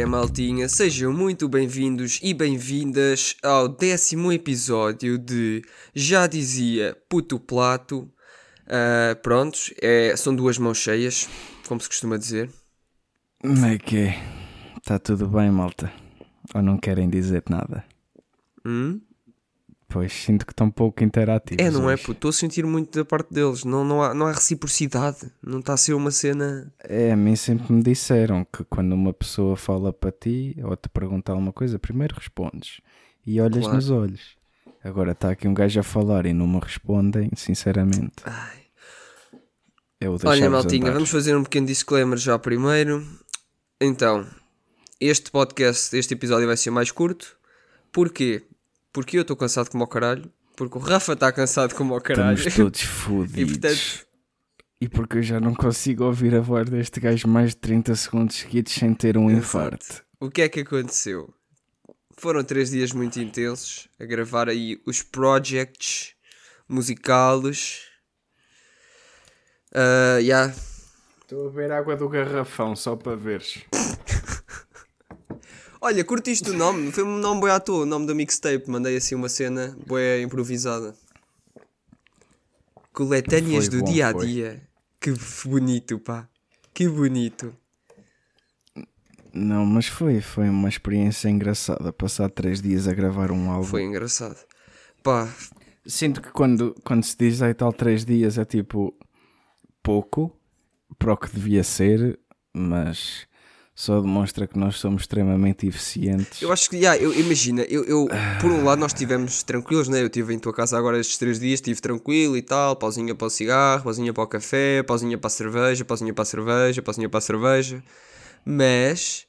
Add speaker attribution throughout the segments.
Speaker 1: é maltinha? Sejam muito bem-vindos e bem-vindas ao décimo episódio de Já Dizia Puto Plato. Ah, prontos, é, são duas mãos cheias, como se costuma dizer.
Speaker 2: Como é que é? Está tudo bem, malta? Ou não querem dizer nada?
Speaker 1: Hum?
Speaker 2: Pois, sinto que estão pouco interativos.
Speaker 1: É, não é,
Speaker 2: hoje.
Speaker 1: puto? Estou a sentir muito da parte deles. Não, não, há, não há reciprocidade. Não está a ser uma cena.
Speaker 2: É, a mim sempre me disseram que quando uma pessoa fala para ti ou te pergunta alguma coisa, primeiro respondes e olhas
Speaker 1: Claro.
Speaker 2: nos olhos. Agora está aqui um gajo a falar e não me respondem, sinceramente.
Speaker 1: Ai.
Speaker 2: Eu
Speaker 1: Olha, maltinha, vamos fazer um pequeno disclaimer já primeiro. Então, este podcast, este episódio vai ser mais curto. Porquê? Porque eu estou cansado como ao caralho. Porque o Rafa está cansado como ao caralho.
Speaker 2: Estamos todos
Speaker 1: E
Speaker 2: fodidos.
Speaker 1: portanto,
Speaker 2: E porque eu já não consigo ouvir a voz deste gajo mais de 30 segundos seguidos sem ter um
Speaker 1: Exato.
Speaker 2: infarto.
Speaker 1: o que é que aconteceu? Foram três dias muito intensos a gravar aí os projects musicais. Ah, yeah.
Speaker 2: Estou a ver água do garrafão só para veres.
Speaker 1: Olha, curtiste o nome? Foi um nome boi à toa, o nome da mixtape. Mandei assim uma cena boi improvisada. Coletâneas
Speaker 2: Foi
Speaker 1: do
Speaker 2: bom,
Speaker 1: dia a
Speaker 2: foi.
Speaker 1: dia. Que bonito, pá. Que bonito.
Speaker 2: Não, mas foi, foi uma experiência engraçada passar três dias a gravar um álbum.
Speaker 1: Foi engraçado. Pá,
Speaker 2: Sinto que quando, quando se diz aí tal três dias é tipo pouco para o que devia ser, mas só demonstra que nós somos extremamente eficientes.
Speaker 1: eu acho que, yeah, eu, imagina, eu, eu, por um lado nós estivemos tranquilos, né? Eu estive em tua casa agora estes três dias, estive tranquilo e tal, pausinha para o cigarro, pausinha para o café, pausinha para a cerveja, pausinha para a cerveja, pausinha para a cerveja. Mas,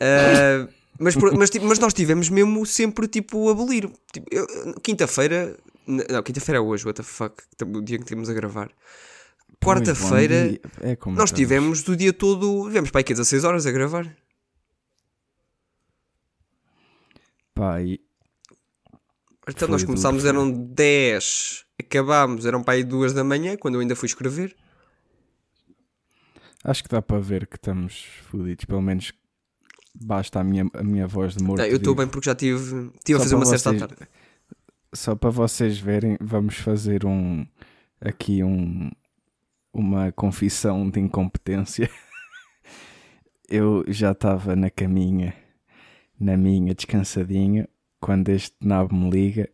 Speaker 1: ah, mas, mas, mas nós tivemos mesmo sempre tipo a abolir. Tipo, quinta-feira, não, quinta-feira é hoje, what the fuck, o dia que temos a gravar. Quarta-feira,
Speaker 2: é
Speaker 1: nós tivemos do dia todo, tivemos para aí que 16 horas a gravar.
Speaker 2: E
Speaker 1: Então nós começámos, eram 10, acabámos, eram para aí 2 da manhã, quando eu ainda fui escrever.
Speaker 2: acho que dá para ver que estamos fodidos. Pelo menos basta a minha, a minha voz de morto.
Speaker 1: Não, eu estou bem porque já tive, tive a fazer uma à
Speaker 2: vocês-
Speaker 1: tarde.
Speaker 2: Só para vocês verem, vamos fazer um aqui um uma confissão de incompetência. Eu já estava na caminha, na minha descansadinha, quando este nabo me liga.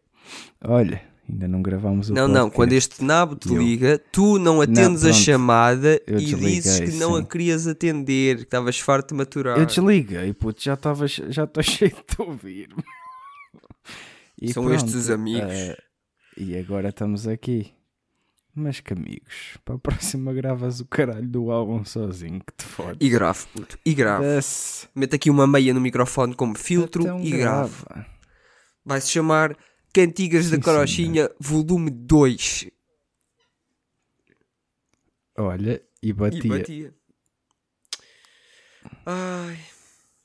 Speaker 2: Olha, ainda não gravámos o
Speaker 1: Não, não,
Speaker 2: podcast."
Speaker 1: quando este nabo te
Speaker 2: Eu-
Speaker 1: liga, tu não atendes a
Speaker 2: pronto.
Speaker 1: chamada
Speaker 2: Eu
Speaker 1: e dizes que não a
Speaker 2: sim.
Speaker 1: querias atender, que estavas farto de maturar.
Speaker 2: Eu desliguei, puto, já estava já estou cheio de ouvir.
Speaker 1: São
Speaker 2: pronto,
Speaker 1: estes os amigos.
Speaker 2: eh, e agora estamos aqui. Mas que amigos, para a próxima gravas o caralho do álbum sozinho, que te fode.
Speaker 1: E grave, puto, e grave. Mete aqui uma meia no microfone como filtro
Speaker 2: Então
Speaker 1: e grave. Vai-se chamar Cantigas da
Speaker 2: Sim,
Speaker 1: Carochinha, volume 2.
Speaker 2: Olha, e batia.
Speaker 1: E batia. Ai,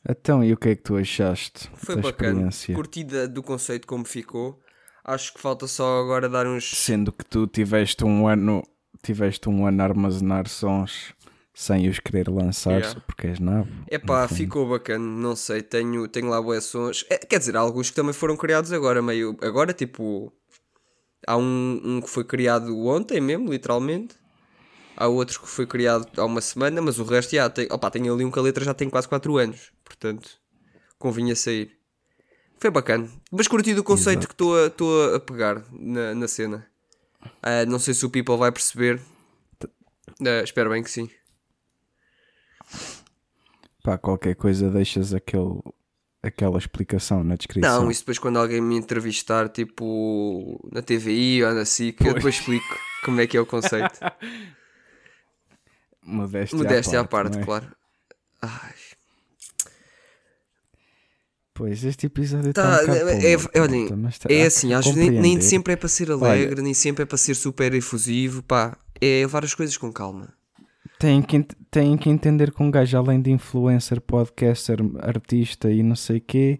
Speaker 2: Então, e o que é que tu achaste
Speaker 1: foi
Speaker 2: da
Speaker 1: bacana. Curtida do conceito como ficou. Acho que falta só agora dar uns.
Speaker 2: Sendo que tu tiveste um ano, tiveste um ano a armazenar sons sem os querer lançar,
Speaker 1: Yeah.
Speaker 2: porque és nabo. No fundo.
Speaker 1: ficou bacana, não sei, tenho, tenho lá boas sons. É, quer dizer, há alguns que também foram criados agora, meio. Agora, tipo. Há um, um que foi criado ontem mesmo, literalmente. Há outro que foi criado há uma semana, mas o resto já tem. Opa, tenho ali um que a letra já tem quase 4 anos. Portanto, convinha sair. Foi bacana. Mas curti do conceito
Speaker 2: Exato.
Speaker 1: que estou a, a pegar na, na cena. Ah, não sei se o people vai perceber. Ah, espero bem que sim.
Speaker 2: Pá, qualquer coisa deixas aquele, aquela explicação na descrição.
Speaker 1: Não, isso depois quando alguém me entrevistar, tipo, na TVI ou na SIC, eu
Speaker 2: Pois.
Speaker 1: depois explico como é que é o conceito.
Speaker 2: Modéstia,
Speaker 1: Modéstia
Speaker 2: à
Speaker 1: à parte,
Speaker 2: é?
Speaker 1: claro. Ai,
Speaker 2: Pois, este episódio está
Speaker 1: Tá,
Speaker 2: um
Speaker 1: é-
Speaker 2: o
Speaker 1: é- olhem,
Speaker 2: mas tá-
Speaker 1: é assim,
Speaker 2: que
Speaker 1: às vezes nem, nem sempre é para ser alegre, nem sempre é para ser super efusivo, pá, é levar as coisas com calma.
Speaker 2: Têm que, têm que entender que um gajo, além de influencer, podcaster, artista e não sei quê,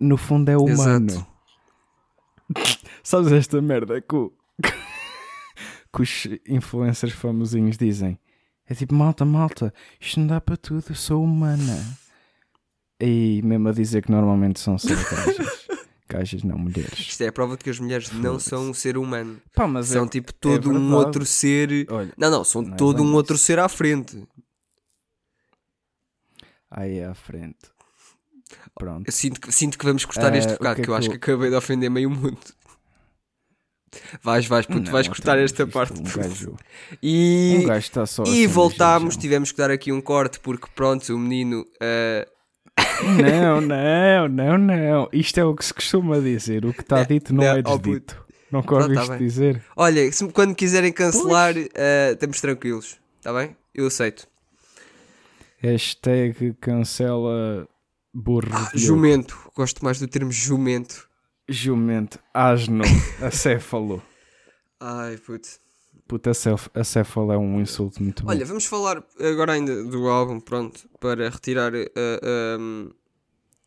Speaker 2: no fundo é humano.
Speaker 1: Exato.
Speaker 2: Sabes esta merda que o, que os influencers famosinhos dizem. É tipo, malta, malta, isto não dá para tudo, eu sou humana. E mesmo a dizer que normalmente são só gajas. gajas, não mulheres.
Speaker 1: Isto é a prova de que as mulheres não são um ser humano.
Speaker 2: Pá, mas
Speaker 1: são
Speaker 2: é,
Speaker 1: tipo todo um
Speaker 2: verdade.
Speaker 1: outro ser.
Speaker 2: Olha,
Speaker 1: Não, não, são
Speaker 2: Não é
Speaker 1: todo
Speaker 2: bem
Speaker 1: um
Speaker 2: isso.
Speaker 1: outro ser à frente.
Speaker 2: aí à frente. Pronto.
Speaker 1: Eu sinto que, sinto que vamos cortar
Speaker 2: Ah,
Speaker 1: este
Speaker 2: o
Speaker 1: bocado,
Speaker 2: que
Speaker 1: que,
Speaker 2: é
Speaker 1: eu acho que acabei de ofender meio mundo. Vais, vais, puto,
Speaker 2: Não,
Speaker 1: vais cortar esta
Speaker 2: isto
Speaker 1: parte.
Speaker 2: Um gajo,
Speaker 1: E,
Speaker 2: um gajo está só
Speaker 1: e voltámos, tivemos que dar aqui um corte, porque pronto, o menino. ah,
Speaker 2: Não, não, não, não. Isto é o que se costuma dizer. O que está dito não,
Speaker 1: não,
Speaker 2: é
Speaker 1: oh,
Speaker 2: desdito. Nunca
Speaker 1: Pronto,
Speaker 2: ouviste
Speaker 1: tá bem.
Speaker 2: dizer.
Speaker 1: olha, se, quando quiserem cancelar, ah, estamos tranquilos, está bem? Eu aceito.
Speaker 2: Hashtag cancela burro.
Speaker 1: Ah, jumento, gosto mais do termo jumento.
Speaker 2: Jumento. Asno. Acéfalo.
Speaker 1: Ai, puto.
Speaker 2: Puta, acéf- acéfalo é um insulto muito bom.
Speaker 1: Olha, vamos falar agora ainda do álbum, pronto, para retirar uh, um,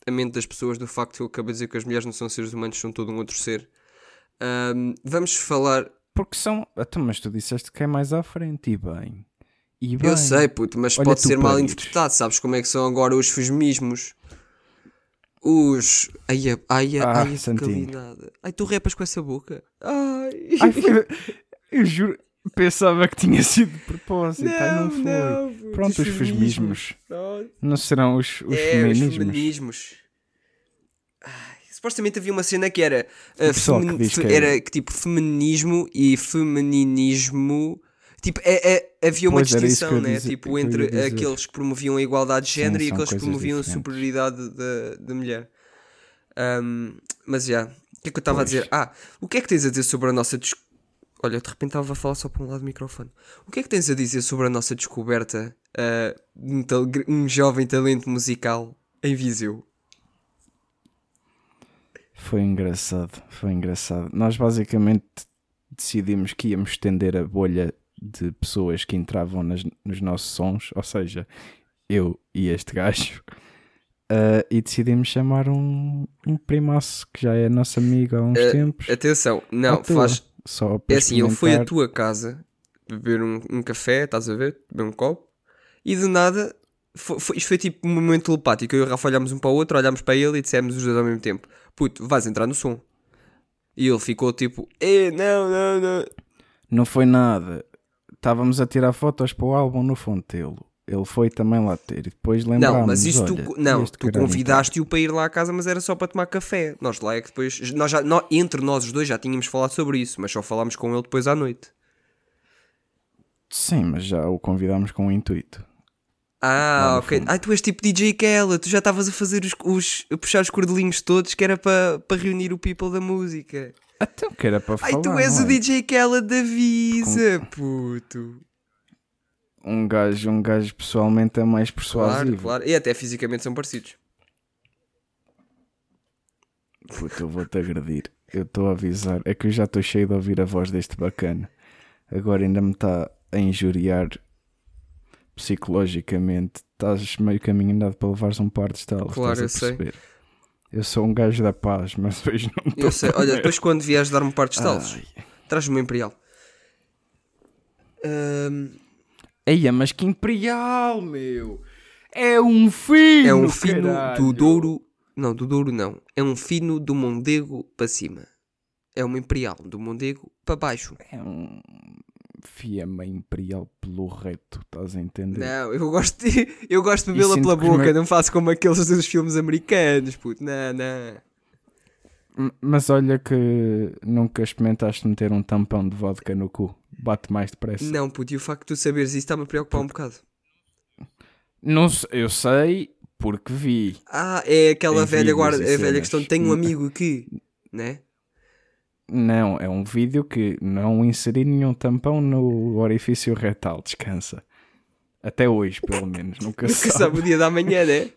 Speaker 1: a mente das pessoas do facto que eu acabei de dizer que as mulheres não são seres humanos, são todo um outro ser. Um, vamos falar.
Speaker 2: Porque são. Então, mas tu disseste que é mais à frente. E bem. E bem.
Speaker 1: Eu sei, puto, mas
Speaker 2: Olha
Speaker 1: pode ser mal interpretado. Sabes como é que são agora os feminismos? Os. Ai, a- ai, a-
Speaker 2: Ah,
Speaker 1: ai, a. Ai, tu repas com essa boca. Ai,
Speaker 2: Ai, Eu juro. Pensava que tinha sido de propósito. Ai, não foi.
Speaker 1: puto,
Speaker 2: Pronto, os feminismos.
Speaker 1: Pronto.
Speaker 2: Não serão os, os
Speaker 1: é,
Speaker 2: feminismos.
Speaker 1: os feminismos. Ai, supostamente havia uma cena que era, uh,
Speaker 2: que que é-
Speaker 1: era que tipo feminismo e femininismo. Tipo, é, é- havia uma
Speaker 2: Pois, era
Speaker 1: distinção, né?
Speaker 2: dizer-
Speaker 1: tipo,
Speaker 2: eu ia
Speaker 1: entre
Speaker 2: dizer.
Speaker 1: aqueles que promoviam a igualdade de
Speaker 2: Sim,
Speaker 1: género e
Speaker 2: são
Speaker 1: aqueles que promoviam a
Speaker 2: diferentes.
Speaker 1: superioridade da, da mulher. Ahm, mas já, o que é que eu estava a dizer? Ah, o que é que tens a dizer sobre a nossa des... Olha, de repente estava a falar só para um lado do microfone. O que é que tens a dizer sobre a nossa descoberta de um, um jovem talento musical em Viseu?
Speaker 2: Foi engraçado, foi engraçado. Nós basicamente decidimos que íamos estender a bolha de pessoas que entravam nas- nos nossos sons, ou seja, eu e este gajo, ah, e decidimos chamar um, um primaço que já é nosso amigo há uns
Speaker 1: Ah,
Speaker 2: tempos.
Speaker 1: Atenção, não, faz.
Speaker 2: Só para
Speaker 1: É assim, ele foi à tua casa beber um, um café, estás a ver? Beber um copo, e de nada. Foi, foi- isto foi tipo um momento telepático. Eu e o Rafa olhámos um para o outro, olhámos para ele e dissemos os dois ao mesmo tempo: Puto, vais entrar no som. E ele ficou tipo: Eh, não, não, não.
Speaker 2: Não foi nada. Estávamos a tirar fotos para o álbum no Fontelo. Ele foi também lá ter e depois lembrámos.
Speaker 1: Não, mas isso
Speaker 2: olha,
Speaker 1: tu, não, tu convidaste-o para ir lá à casa, mas era só para tomar café. Nós lá é que depois, nós já, nó- entre nós os dois já tínhamos falado sobre isso, mas só falámos com ele depois à noite.
Speaker 2: Sim, mas já o convidámos com o intuito.
Speaker 1: Ah, ok.
Speaker 2: fundo.
Speaker 1: Ai, tu és tipo DJ Kella, tu já estavas a fazer os, os- a puxar os cordelinhos todos que era para para reunir o people da música.
Speaker 2: Até que era para
Speaker 1: Ai,
Speaker 2: falar.
Speaker 1: tu és
Speaker 2: não
Speaker 1: o
Speaker 2: é?
Speaker 1: DJ Kella da Visa, puto.
Speaker 2: Um gajo, um gajo pessoalmente é mais
Speaker 1: Claro,
Speaker 2: persuasivo.
Speaker 1: claro. E até fisicamente são parecidos.
Speaker 2: Puta, eu vou-te agredir. Eu estou a avisar. É que eu já estou cheio de ouvir a voz deste bacana. Agora ainda me está a injuriar psicologicamente. Estás meio caminho andado para levares um par de estalos.
Speaker 1: Claro, eu sei.
Speaker 2: Eu sou um gajo da paz, mas hoje não.
Speaker 1: Eu sei. Olha, depois quando vieres dar-me um par de estalos, traz-me uma Imperial. Ahm,
Speaker 2: Eia, mas que imperial, meu! É um fino!
Speaker 1: é um fino
Speaker 2: caralho.
Speaker 1: do Douro. Não, do Douro não. É um fino do Mondego para cima. É uma Imperial do Mondego para baixo.
Speaker 2: É um fiamma imperial pelo reto, estás a entender?
Speaker 1: Não, eu gosto de, eu gosto de bebê-la pela boca,
Speaker 2: meus-
Speaker 1: não faço como aqueles dos filmes americanos, puto. Não, não.
Speaker 2: Mas olha que nunca experimentaste meter um tampão de vodka no cu. Bate mais depressa.
Speaker 1: Não, puto, e o facto de tu saberes isso está-me a preocupar um bocado.
Speaker 2: Não eu sei porque vi.
Speaker 1: Ah, é aquela velha guarda, a velha questão. Tenho um amigo que, né?
Speaker 2: Não, é um vídeo que não inseri nenhum tampão no orifício retal. Descansa. Até hoje, pelo menos. Nunca
Speaker 1: Nunca
Speaker 2: sabe.
Speaker 1: sabe o dia da manhã, né?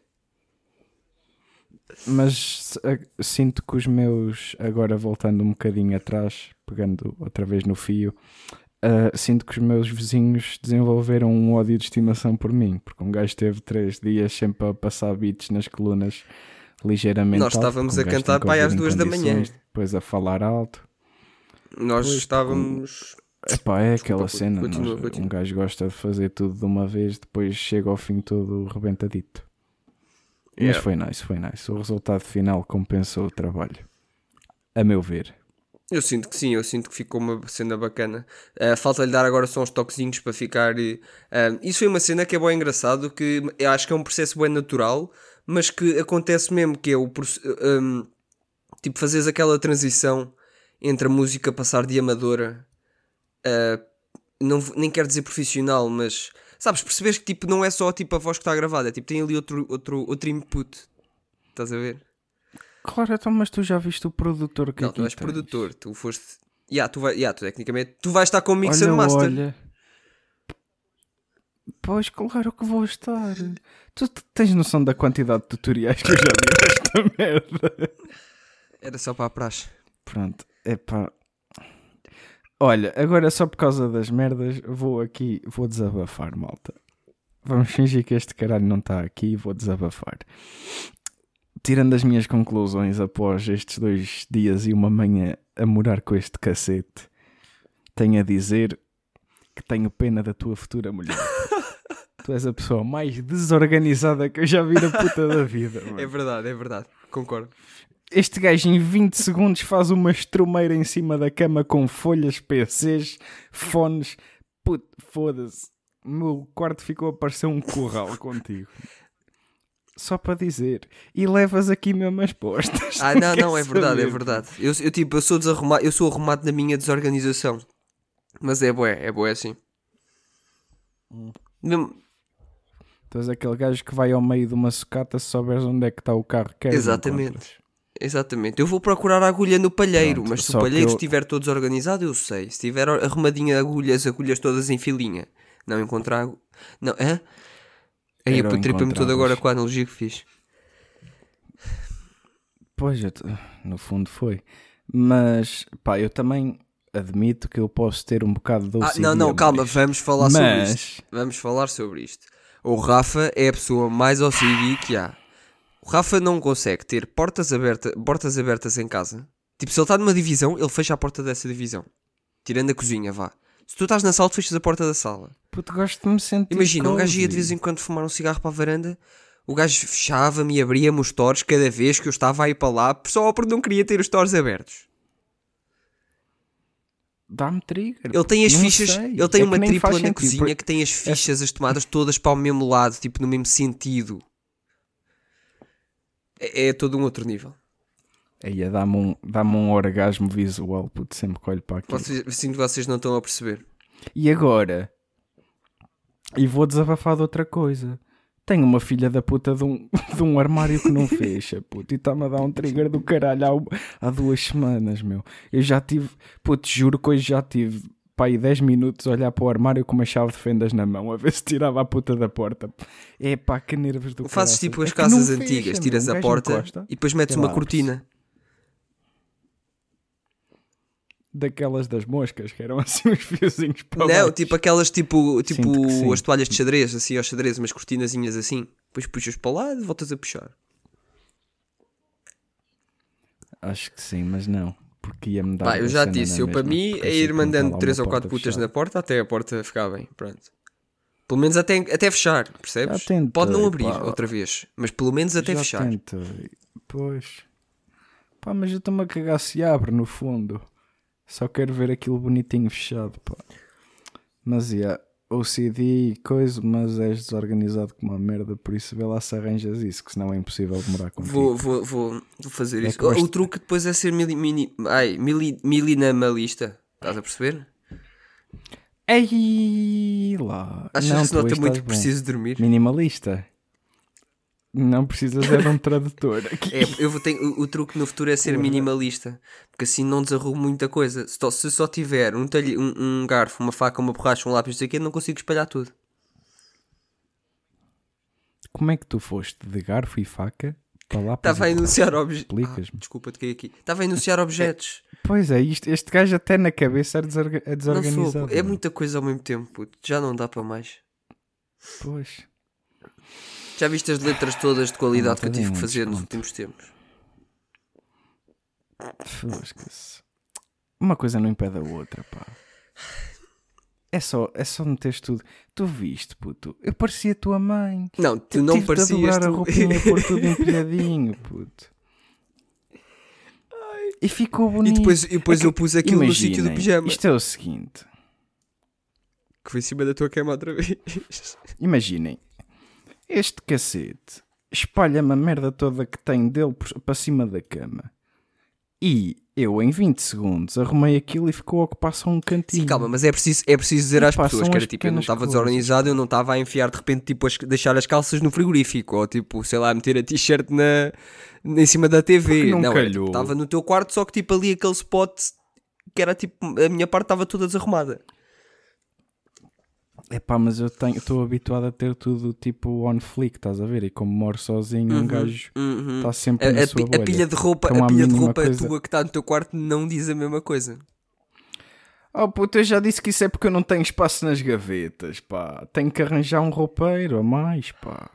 Speaker 2: Mas eh, sinto que os meus, agora voltando um bocadinho atrás, pegando outra vez no fio, eh, sinto que os meus vizinhos desenvolveram um ódio de estimação por mim, porque um gajo teve três dias sempre a passar beats nas colunas ligeiramente
Speaker 1: Nós
Speaker 2: alto,
Speaker 1: estávamos
Speaker 2: um
Speaker 1: a cantar pai às duas da manhã.
Speaker 2: Depois a falar alto.
Speaker 1: Nós estávamos.
Speaker 2: Epá, é aquela
Speaker 1: Desculpa,
Speaker 2: cena.
Speaker 1: continua,
Speaker 2: nós-
Speaker 1: continua.
Speaker 2: Um gajo gosta de fazer tudo de uma vez, depois chega ao fim todo rebentadito. Mas
Speaker 1: Yeah.
Speaker 2: foi nice, foi nice. O resultado final compensou o trabalho. A meu ver.
Speaker 1: Eu sinto que sim, eu sinto que ficou uma cena bacana. Ah, Falta-lhe dar agora só uns toquezinhos para ficar. ah, isso foi uma cena que é bem engraçado, que eu acho que é um processo bem natural, mas que acontece mesmo, que é o um, tipo fazeres aquela transição entre a música passar de amadora a não, nem quero dizer profissional, mas sabes, percebes que tipo, não é só tipo a voz que está gravada, é, tipo, tem ali outro, outro, outro input. Estás a ver?
Speaker 2: Claro, então, mas tu já viste o produtor que
Speaker 1: não, tu és
Speaker 2: tens?
Speaker 1: produtor, tu foste. Yeah, tu, vai, yeah, tu tecnicamente tu vais estar com o Mix
Speaker 2: olha,
Speaker 1: and Master.
Speaker 2: olha. Pois, claro que vou estar. Tu tens noção da quantidade de tutoriais que eu já vi desta merda?
Speaker 1: Era só para a praxe.
Speaker 2: Pronto, epá. Olha, agora só por causa das merdas, vou aqui, vou desabafar, malta. Vamos fingir que este caralho não está aqui e vou desabafar. Tirando as minhas conclusões após estes dois dias e uma manhã a morar com este cacete, tenho a dizer que tenho pena da tua futura mulher. tu és a pessoa mais desorganizada que eu já vi na puta da vida. mano.
Speaker 1: É verdade, é verdade. Concordo.
Speaker 2: Este gajo em 20 segundos faz uma estrumeira em cima da cama com folhas, PCs, fones. Puto, foda-se. O meu quarto ficou a parecer um corral contigo. Só para dizer. E levas aqui mesmo as postas.
Speaker 1: Ah, não, não,
Speaker 2: quer
Speaker 1: é verdade, é verdade. Eu, eu tipo, eu sou desarrumado, eu sou arrumado na minha desorganização. Mas é bué, é bué assim. Mesmo-
Speaker 2: Tu és aquele gajo que vai ao meio de uma sucata se souberes onde é que está o carro. Queres,
Speaker 1: Exatamente. Exatamente. Eu vou procurar a agulha no palheiro,
Speaker 2: Pronto,
Speaker 1: mas se o palheiro
Speaker 2: eu-
Speaker 1: estiver todo desorganizado, eu sei. Se estiver arrumadinha agulhas, agulhas todas em filinha, não encontrar. Não, hã? Aí eu
Speaker 2: o
Speaker 1: tripei-me todo agora com a analogia que fiz.
Speaker 2: Pois, eu no fundo foi. Mas, pá, eu também admito que eu posso ter um bocado de
Speaker 1: Ah, não, não, calma, vamos falar sobre
Speaker 2: Mas-
Speaker 1: isto. Vamos falar sobre isto. O Rafa é a pessoa mais OCD que há. O Rafa não consegue ter portas, aberta, portas abertas em casa. Tipo, se ele está numa divisão, ele fecha a porta dessa divisão. Tirando a cozinha, vá. Se tu estás na sala, tu fechas a porta da sala.
Speaker 2: Puto, gosto de me sentir.
Speaker 1: Imagina, um gajo ia de vez em quando fumar um cigarro para a varanda. O gajo fechava-me e abria-me os tores cada vez que eu estava a ir para lá, só porque não queria ter os tores abertos.
Speaker 2: Dá-me trigger.
Speaker 1: Ele tem as
Speaker 2: Não
Speaker 1: fichas,
Speaker 2: sei.
Speaker 1: ele tem
Speaker 2: É
Speaker 1: uma tripla na
Speaker 2: sentido,
Speaker 1: cozinha
Speaker 2: porque-
Speaker 1: que tem as fichas, as tomadas todas para o mesmo lado, tipo no mesmo sentido. É, é todo um outro nível.
Speaker 2: Aí dá-me um, dá um orgasmo visual, puto, sempre que olho para aquilo.
Speaker 1: Vocês, sinto que vocês não estão a perceber.
Speaker 2: E agora? E vou desabafar de outra coisa. Tenho uma filha da puta de um, de um armário que não fecha, puto, e está-me a dar um trigger do caralho há, há duas semanas, meu. Eu já tive, puto, juro que hoje já tive, pá, aí 10 minutos a olhar para o armário com uma chave de fendas na mão, a ver se tirava a puta da porta. É pá, que nervos do
Speaker 1: Fazes
Speaker 2: caraças.
Speaker 1: tipo as
Speaker 2: É
Speaker 1: casas
Speaker 2: fecha,
Speaker 1: antigas,
Speaker 2: meu.
Speaker 1: tiras
Speaker 2: Um
Speaker 1: a porta
Speaker 2: encosta,
Speaker 1: e depois metes uma cortina.
Speaker 2: daquelas das moscas, que eram assim uns fiozinhos para
Speaker 1: Não,
Speaker 2: baixo.
Speaker 1: tipo aquelas tipo, tipo as toalhas de xadrez, assim aos xadrez, umas cortinazinhas assim. Depois puxas para o lado e voltas a puxar.
Speaker 2: Acho que sim, mas não. Porque ia-me dar.
Speaker 1: Pá, eu já disse,
Speaker 2: na
Speaker 1: eu para mim é ir mandando
Speaker 2: lá
Speaker 1: 3
Speaker 2: uma
Speaker 1: ou 4
Speaker 2: porta
Speaker 1: putas
Speaker 2: fechada.
Speaker 1: na porta até a porta ficar bem. Pronto. Pelo menos até, até fechar, percebes?
Speaker 2: Tentei,
Speaker 1: Pode não abrir
Speaker 2: pá.
Speaker 1: outra vez, mas pelo menos até
Speaker 2: Já
Speaker 1: fechar.
Speaker 2: tentei. Pois. Pá, mas eu estou-me a cagar se abre, no fundo. Só quero ver aquilo bonitinho fechado, pá. Mas, yeah, OCD e coisa, mas és desorganizado como uma merda, por isso vê lá se arranjas isso, que senão é impossível demorar contigo.
Speaker 1: Vou, vou, vou, vou fazer
Speaker 2: É
Speaker 1: isso. O, o truque depois é ser mili, mini, ai, mili, milinamalista. Estás a perceber?
Speaker 2: Ei lá.
Speaker 1: Achas
Speaker 2: não,
Speaker 1: que se
Speaker 2: tu
Speaker 1: nota
Speaker 2: hoje
Speaker 1: muito que preciso dormir?
Speaker 2: Minimalista. Não precisas é de um tradutor aqui.
Speaker 1: É, eu vou ter, o, o truque no futuro é ser minimalista. Porque assim não desarrumo muita coisa. Se, se só tiver um, talhe, um, um garfo, uma faca, uma borracha, um lápis, não sei o quê, não consigo espalhar tudo.
Speaker 2: Como é que tu foste de garfo e faca para lá para
Speaker 1: Estava a enunciar objetos.
Speaker 2: Explicas-me.
Speaker 1: desculpa, toquei aqui. Estava a enunciar objetos.
Speaker 2: Pois é, isto, este gajo até na cabeça é, desorga- é
Speaker 1: não
Speaker 2: desorganizado.
Speaker 1: sou. É muita coisa ao mesmo tempo. Já não dá para mais.
Speaker 2: Pois.
Speaker 1: Já viste as letras todas de qualidade que eu tive que fazer nos últimos tempos?
Speaker 2: Uma coisa não impede a outra, pá. É só, é só meteres tudo. Tu viste, puto. Eu parecia a tua mãe.
Speaker 1: Não, tu
Speaker 2: Eu
Speaker 1: não parecias
Speaker 2: dobrar a
Speaker 1: tu.
Speaker 2: roupinha e pôr tudo empilhadinho, puto. E ficou
Speaker 1: E
Speaker 2: bonito.
Speaker 1: depois, e depois
Speaker 2: É
Speaker 1: eu pus aquilo no sítio do pijama.
Speaker 2: Isto é o seguinte.
Speaker 1: Que foi em cima da tua cama outra vez.
Speaker 2: Imaginem. Este cacete espalha-me a merda toda que tem dele para cima da cama. E eu, em 20 segundos, arrumei aquilo e ficou a ocupar só um cantinho.
Speaker 1: Sim, calma, mas é preciso, é preciso dizer às
Speaker 2: Epá,
Speaker 1: pessoas que era tipo, eu não estava desorganizado, eu não estava a enfiar de repente, tipo, as- deixar as calças no frigorífico, ou tipo, sei lá, meter a t-shirt na, em cima da TV.
Speaker 2: Porque não
Speaker 1: não, tipo,
Speaker 2: calhou.
Speaker 1: estava no teu quarto, só que tipo ali aquele spot que era tipo, a minha parte estava toda desarrumada.
Speaker 2: Epá, mas eu estou habituado a ter tudo tipo on flick, estás a ver? E como moro sozinho, um gajo
Speaker 1: Uhum.
Speaker 2: está sempre
Speaker 1: A,
Speaker 2: na
Speaker 1: a
Speaker 2: sua
Speaker 1: pi- a
Speaker 2: bolha.
Speaker 1: pilha de roupa,
Speaker 2: Então,
Speaker 1: a pilha de roupa
Speaker 2: coisa-
Speaker 1: tua que está no teu quarto não diz a mesma coisa.
Speaker 2: Oh puto, eu já disse que isso é porque eu não tenho espaço nas gavetas, pá. Tenho que arranjar um roupeiro a mais, pá.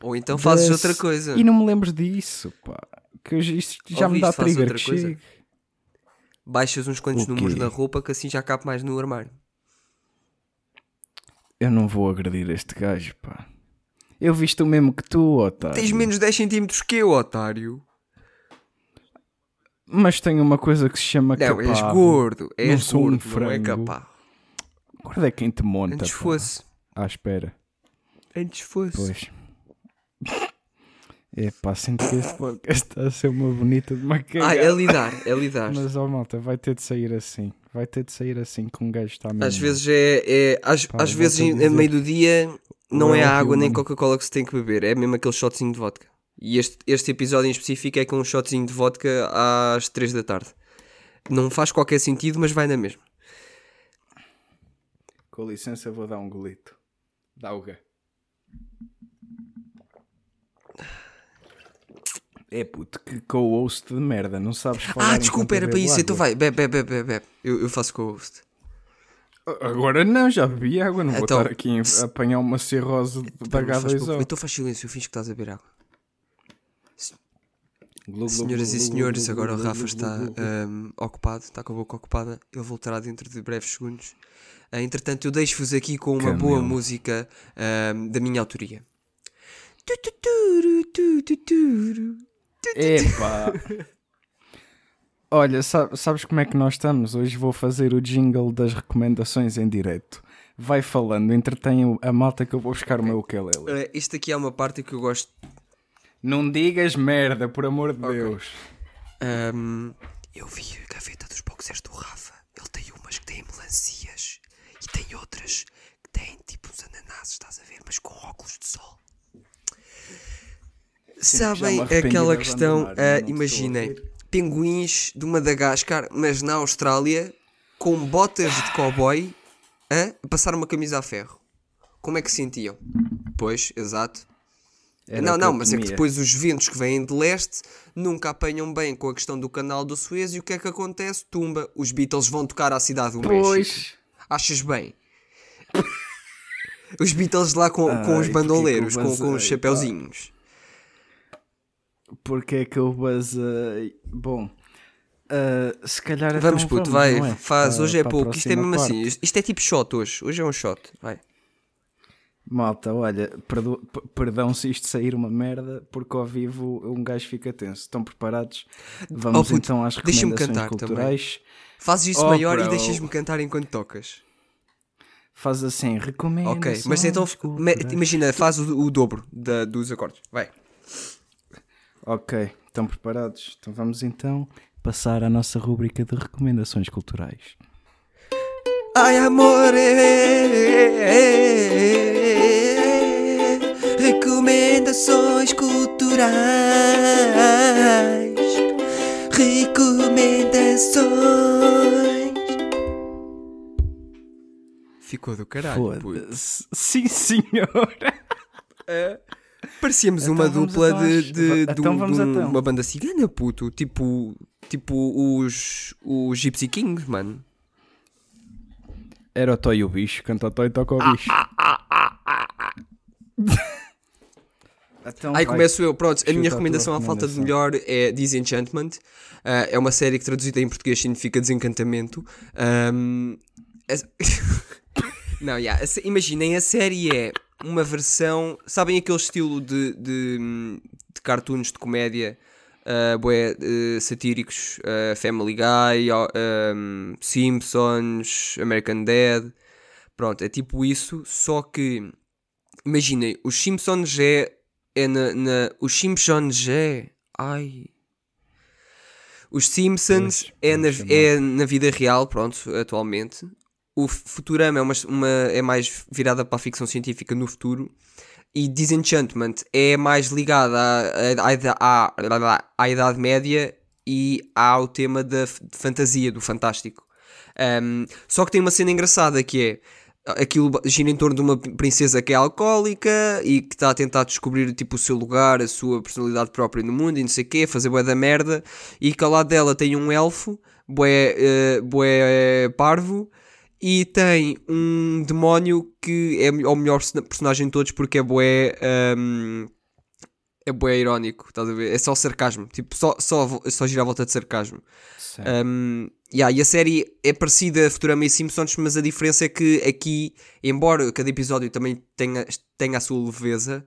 Speaker 1: Ou então fazes outra coisa.
Speaker 2: E não me lembres disso, pá. Que isto já me dá trigger
Speaker 1: outra coisa. Baixas uns quantos números na roupa que assim já cabe mais no armário.
Speaker 2: Eu não vou agredir este gajo, pá. Eu visto o mesmo que tu, otário.
Speaker 1: Tens menos 10 centímetros que eu, otário.
Speaker 2: Mas tenho uma coisa que se chama
Speaker 1: Não, és gordo. És
Speaker 2: sou um
Speaker 1: gordo, não é
Speaker 2: frango.
Speaker 1: capaz.
Speaker 2: Guarda é quem te monta,
Speaker 1: Antes
Speaker 2: pá.
Speaker 1: fosse.
Speaker 2: À espera.
Speaker 1: Antes fosse.
Speaker 2: Pois. É pá, sinto que este podcast está a ser uma bonita de uma
Speaker 1: Ah, é lidar, é lidar.
Speaker 2: Mas ó malta, vai ter de sair assim. Vai ter de sair assim que um gajo está mesmo.
Speaker 1: Às vezes é. é às
Speaker 2: Pá,
Speaker 1: às vezes,
Speaker 2: dizer.
Speaker 1: a meio do dia, não é a água nem. Coca-Cola que se tem que beber. É mesmo aquele shotzinho de vodka. E este, este episódio em específico é com um shotzinho de vodka às 3 da tarde. Não faz qualquer sentido, mas vai na mesma.
Speaker 2: Com licença, vou dar um golito. Dá o gá. É puto, que co-host de merda, não sabes falar.
Speaker 1: Ah, desculpa, era para isso. Então vai, bebe, bebe, bebe, bebe. Eu, eu faço co-host.
Speaker 2: Agora não, já bebi água, não
Speaker 1: Então,
Speaker 2: vou estar aqui a apanhar uma cirrose da
Speaker 1: Não, faz pouco.
Speaker 2: H2O.
Speaker 1: Então faz silêncio, eu finge que estás a beber água. Senhoras e senhores, agora o Rafa está ahm, ocupado, está com a boca ocupada. Ele voltará dentro de breves segundos. Ah, entretanto, eu deixo-vos aqui com uma boa
Speaker 2: Camelo.
Speaker 1: música ahm, da minha autoria.
Speaker 2: Epá! Olha, sa- sabes como é que nós estamos? Hoje vou fazer o jingle das recomendações em direto. Vai falando, entretém o- a malta que eu vou buscar o meu ukulele.
Speaker 1: Ah, isto aqui é uma parte que eu gosto.
Speaker 2: Não digas merda, por amor de Deus.
Speaker 1: Ahm, eu vi a gaveta dos boxers do Rafa. Ele tem umas que têm melancias e tem outras que têm tipo uns ananases, estás a ver? Mas com óculos de sol. Sabem aquela questão?
Speaker 2: não
Speaker 1: ah,
Speaker 2: a
Speaker 1: imaginem, pinguins de Madagascar, mas na Austrália, com botas de cowboy, ah, a passar uma camisa a ferro. Como é que se sentiam? Pois, exato.
Speaker 2: Era
Speaker 1: não, não, mas é que depois os ventos que vêm de leste nunca apanham bem com a questão do canal do Suez e o que é que acontece? Tumba. Os Beatles vão tocar à cidade do México.
Speaker 2: Pois.
Speaker 1: Achas bem? Os Beatles lá com, com
Speaker 2: Ai,
Speaker 1: os bandoleiros, com, com os
Speaker 2: basei,
Speaker 1: chapeuzinhos.
Speaker 2: Porque é que eu basei. Bom, ah, se calhar. então
Speaker 1: Vamos, puto, vai,
Speaker 2: é?
Speaker 1: faz.
Speaker 2: Para-
Speaker 1: hoje é pouco. Isto é mesmo
Speaker 2: parte.
Speaker 1: assim. Isto, é tipo shot hoje. Hoje é um shot. Vai.
Speaker 2: Malta, olha, perdo- perdão se isto sair uma merda, porque ao vivo um gajo fica tenso. Estão preparados? Vamos
Speaker 1: Oh, puto,
Speaker 2: então às recomendações
Speaker 1: cantar também.
Speaker 2: culturais.
Speaker 1: Fazes isso
Speaker 2: Oh,
Speaker 1: maior e
Speaker 2: bro.
Speaker 1: deixas-me cantar enquanto tocas.
Speaker 2: Faz assim, recomendo.
Speaker 1: Ok, mas então imagina, faz o, o dobro da- dos acordes. Vai.
Speaker 2: Ok, estão preparados? Então vamos então passar à nossa rúbrica de recomendações culturais.
Speaker 1: Ai amore, recomendações culturais, recomendações. Ficou do caralho.
Speaker 2: Foda-se. Sim, senhora.
Speaker 1: Parecíamos
Speaker 2: Então
Speaker 1: uma dupla de, de, de
Speaker 2: então
Speaker 1: um-
Speaker 2: vamos
Speaker 1: de um- uma banda cigana, puto. Tipo, tipo os, os Gypsy Kings, mano.
Speaker 2: Era o Toy o bicho, canta o Toy e toca o bicho. Então
Speaker 1: Aí
Speaker 2: vai.
Speaker 1: começo eu, pronto, a minha recomendação à falta de melhor é Disenchantment. Ah, é uma série que traduzida em português significa desencantamento. Ahm, Não, yeah, imaginem, a série é uma versão. Sabem aquele estilo de, de, de cartoons de comédia uh, bué, uh, satíricos? uh, Family Guy, um, Simpsons, American Dad. Pronto, é tipo isso, só que. Imaginem, os Simpsons é. é na, na- os Simpsons é. Ai. Os Simpsons
Speaker 2: Pois,
Speaker 1: é, na, é na vida real, pronto, atualmente. O Futurama é, uma, uma- é mais virada para a ficção científica no futuro. E Disenchantment é mais ligada à, à, à, Idade Média e ao tema da fantasia, do fantástico. Um, só que tem uma cena engraçada que é aquilo gira em torno de uma princesa que é alcoólica e que está a tentar descobrir tipo o seu lugar, a sua personalidade própria no mundo e não sei o quê, fazer bué da merda e que ao lado dela tem um elfo, bué, eh, bué parvo e tem um demónio que é o melhor persona- personagem de todos porque é bué um, é bué irónico, estás a ver? É só sarcasmo, tipo, só, só, só gira à volta de sarcasmo. Um, yeah, e a série é parecida a Futurama e Simpsons, mas a diferença é que aqui, embora cada episódio também tenha, tenha a sua leveza,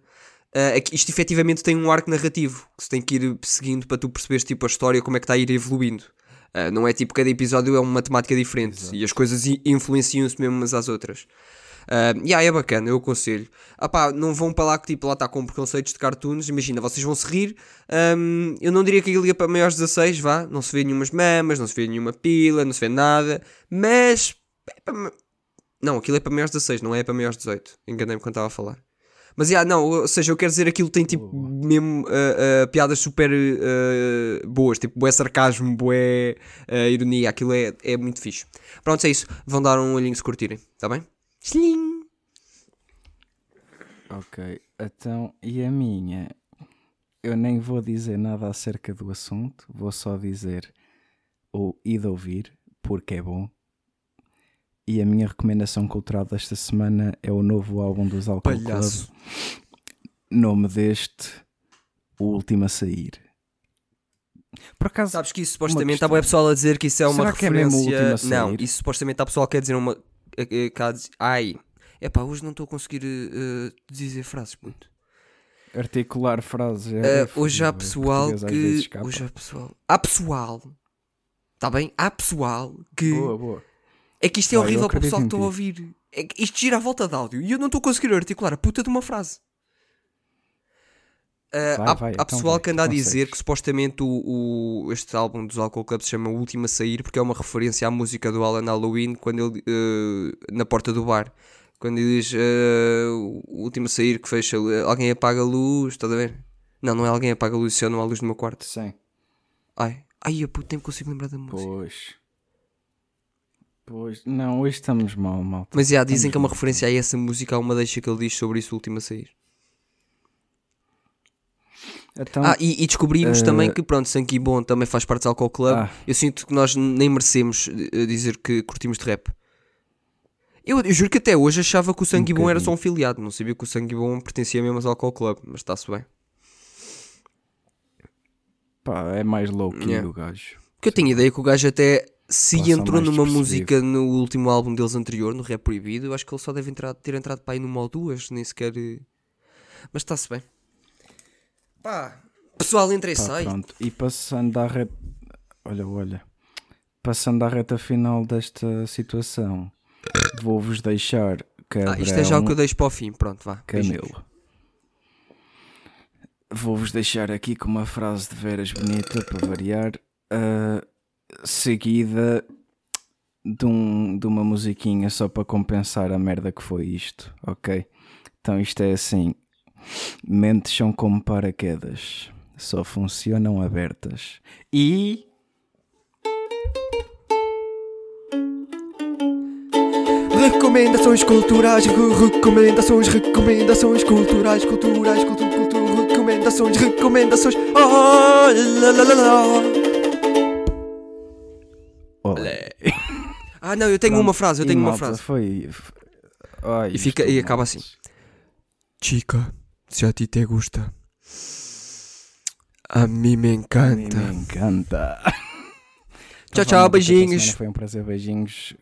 Speaker 1: uh, aqui- isto efetivamente tem um arco narrativo que se tem que ir seguindo para tu perceberes tipo, a história, como é que está a ir evoluindo. Uh, não é tipo cada episódio é uma temática diferente e as coisas influenciam-se mesmo umas às outras. Uh, yeah, é bacana, eu aconselho. Ah pá, não vão para lá que tipo, lá está com preconceitos de cartoons. Imagina, vocês vão se rir. Um, eu não diria que aquilo ia para maiores de 16, vá. Não se vê nenhumas mamas, não se vê nenhuma pila, não se vê nada. Mas. é para Não, aquilo é para maiores de 16, não é para maiores de 18. Enganei-me quando estava a falar. Mas yeah, não, ou seja, eu quero dizer aquilo tem tipo mesmo uh, uh, piadas super uh, boas, tipo bué sarcasmo, uh, ironia, aquilo é, é muito fixe. Pronto, é isso. Vão dar um olhinho se curtirem, está bem? Sling!
Speaker 2: Ok, então, e a minha? Eu nem vou dizer nada acerca do assunto, vou só dizer ou ir ouvir, porque é bom. E a minha recomendação cultural desta semana é o novo álbum dos Alcohol Club.
Speaker 1: Palhaço.
Speaker 2: Nome deste, O Último a Sair. Por acaso,
Speaker 1: Sabes que isso supostamente está boa pessoal a dizer que isso é uma
Speaker 2: Será que é mesmo o
Speaker 1: referência.
Speaker 2: último a
Speaker 1: não,
Speaker 2: sair?
Speaker 1: isso supostamente está pessoal que quer dizer uma. eh, eh, a dizer- Ai, é pá, hoje não estou a conseguir eh, dizer frases, puto.
Speaker 2: articular frases. É
Speaker 1: hoje há
Speaker 2: fodido,
Speaker 1: pessoal que. Hoje há pessoal. Há pessoal. Está bem? Há pessoal que.
Speaker 2: Boa, boa.
Speaker 1: É que isto é
Speaker 2: eu
Speaker 1: horrível para o pessoal que está a ouvir. É isto gira à volta de áudio e eu não estou a conseguir articular a puta de uma frase. Ah,
Speaker 2: Vai,
Speaker 1: há,
Speaker 2: vai,
Speaker 1: há
Speaker 2: então
Speaker 1: pessoal
Speaker 2: vai,
Speaker 1: que anda a dizer que supostamente o, o- este álbum dos Alcohol Club se chama O Último a Sair porque é uma referência à música do Alan Halloween quando ele eh, na porta do bar. Quando ele diz eh, o último a sair que fecha alguém apaga a luz, estás a ver? Não, não é alguém apaga a luz, se eu não há luz no meu quarto.
Speaker 2: Sim.
Speaker 1: Ai, ai, puta, nem me consigo lembrar da música.
Speaker 2: Pois. Pois. Não, hoje estamos mal, mal.
Speaker 1: Mas já, dizem
Speaker 2: Estamos
Speaker 1: que é uma
Speaker 2: mal.
Speaker 1: referência a essa música, há uma deixa que ele diz sobre isso, último a sair.
Speaker 2: Então,
Speaker 1: Ah, e, e descobrimos
Speaker 2: eh,
Speaker 1: também que, pronto, Sanky Bom também faz parte do Alcohol Club.
Speaker 2: Ah.
Speaker 1: Eu sinto que nós nem merecemos eh, dizer que curtimos de rap. Eu, eu juro que até hoje achava que o Sangue Bom era só um filiado, não sabia que o Sangue Bom pertencia mesmo ao Alcohol Club, mas está-se bem.
Speaker 2: pá, é mais low key
Speaker 1: Yeah.
Speaker 2: o gajo.
Speaker 1: Porque eu tenho ideia que o gajo até se
Speaker 2: Passa
Speaker 1: entrou numa música no último álbum deles anterior, no Rap Proibido, eu acho que ele só deve entrar, ter entrado para aí numa ou duas, nem sequer. eh, Mas está-se bem. Pá, pessoal, entra e sai.
Speaker 2: pronto. E passando à reta. Olha, olha. Passando à reta final desta situação, vou-vos deixar
Speaker 1: Ah, isto é já o
Speaker 2: Cabrão
Speaker 1: que eu deixo para o fim, pronto, vá.
Speaker 2: Camelo. Vou-vos deixar aqui com uma frase de veras bonita para variar, ah, seguida de, um, de uma musiquinha só para compensar a merda que foi isto, ok? Então isto é assim: mentes são como paraquedas, só funcionam abertas. E.
Speaker 1: Recomendações culturais, re- recomendações, recomendações culturais, culturais, cultu, cultu, recomendações, recomendações. Oh, lá, lá, lá, lá. Ah, não, eu tenho uma frase, eu
Speaker 2: E,
Speaker 1: tenho uma
Speaker 2: malta,
Speaker 1: frase.
Speaker 2: Foi. Ai,
Speaker 1: E fica- e acaba
Speaker 2: malta.
Speaker 1: assim. Chica, se a ti te gusta, a mim me
Speaker 2: A mim
Speaker 1: encanta.
Speaker 2: Me encanta.
Speaker 1: Tchau,
Speaker 2: Então
Speaker 1: tchau, beijinhos.
Speaker 2: Foi um prazer, beijinhos.